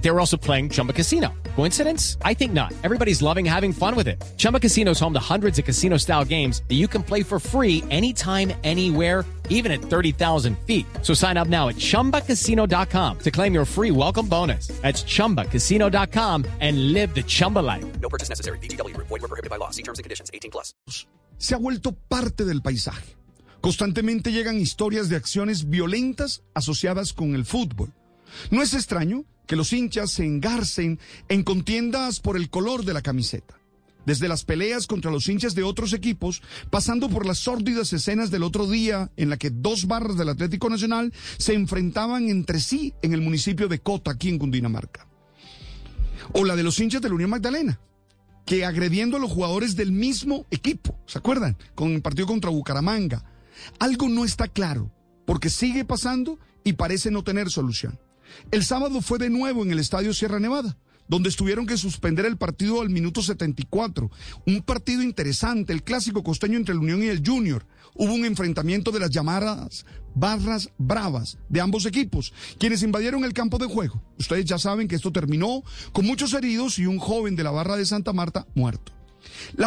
They were also playing Chumba Casino. Coincidence? I think not. Everybody's loving having fun with it. Chumba Casino is home to hundreds of casino style games that you can play for free anytime, anywhere, even at 30,000 feet. So sign up now at chumbacasino.com to claim your free welcome bonus. That's chumbacasino.com and live the Chumba life. No purchase necessary. BGW. Void were prohibited by law. See terms and conditions. 18 plus. se ha vuelto parte del paisaje. Constantemente llegan historias de acciones violentas asociadas con el fútbol. No es extraño que los hinchas se engarcen en contiendas por el color de la camiseta. Desde las peleas contra los hinchas de otros equipos, pasando por las sórdidas escenas del otro día en la que dos barras del Atlético Nacional se enfrentaban entre sí en el municipio de Cota, aquí en Cundinamarca. O la de los hinchas de la Unión Magdalena, que agrediendo a los jugadores del mismo equipo, ¿se acuerdan? Con el partido contra Bucaramanga. Algo no está claro, porque sigue pasando y parece no tener solución. El sábado fue de nuevo en el Estadio Sierra Nevada, donde estuvieron que suspender el partido al minuto 74. Un partido interesante, el clásico costeño entre la Unión y el Junior. Hubo un enfrentamiento de las llamadas barras bravas de ambos equipos, quienes invadieron el campo de juego. Ustedes ya saben que esto terminó con muchos heridos y un joven de la barra de Santa Marta muerto. La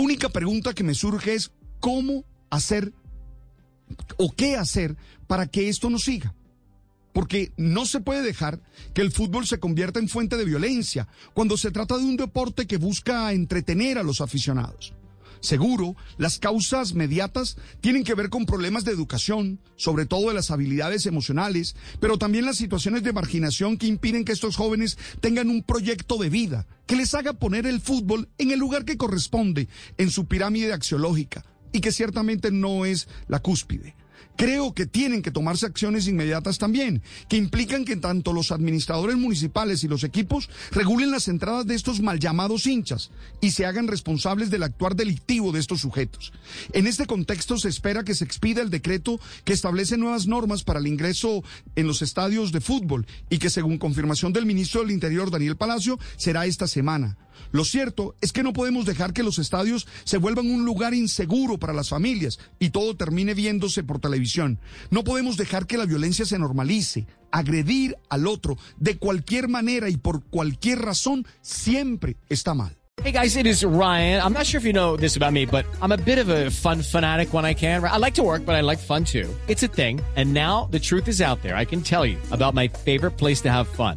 Única pregunta que me surge es cómo hacer o qué hacer para que esto no siga. Porque no se puede dejar que el fútbol se convierta en fuente de violencia cuando se trata de un deporte que busca entretener a los aficionados. Seguro, las causas mediatas tienen que ver con problemas de educación, sobre todo de las habilidades emocionales, pero también las situaciones de marginación que impiden que estos jóvenes tengan un proyecto de vida que les haga poner el fútbol en el lugar que corresponde en su pirámide axiológica y que ciertamente no es la cúspide. Creo que tienen que tomarse acciones inmediatas también, que implican que tanto los administradores municipales y los equipos regulen las entradas de estos mal llamados hinchas y se hagan responsables del actuar delictivo de estos sujetos. En este contexto se espera que se expida el decreto que establece nuevas normas para el ingreso en los estadios de fútbol y que según confirmación del ministro del Interior Daniel Palacio será esta semana. Lo cierto es que no podemos dejar que los estadios se vuelvan un lugar inseguro para las familias y todo termine viéndose por televisión. No podemos dejar que la violencia se normalice. Agredir al otro de cualquier manera y por cualquier razón siempre está mal. Hey guys, it is Ryan. I'm not sure if you know this about me, but I'm a bit of a fun fanatic when I can. I like to work, but I like fun too. It's a thing. And now the truth is out there. I can tell you about my favorite place to have fun.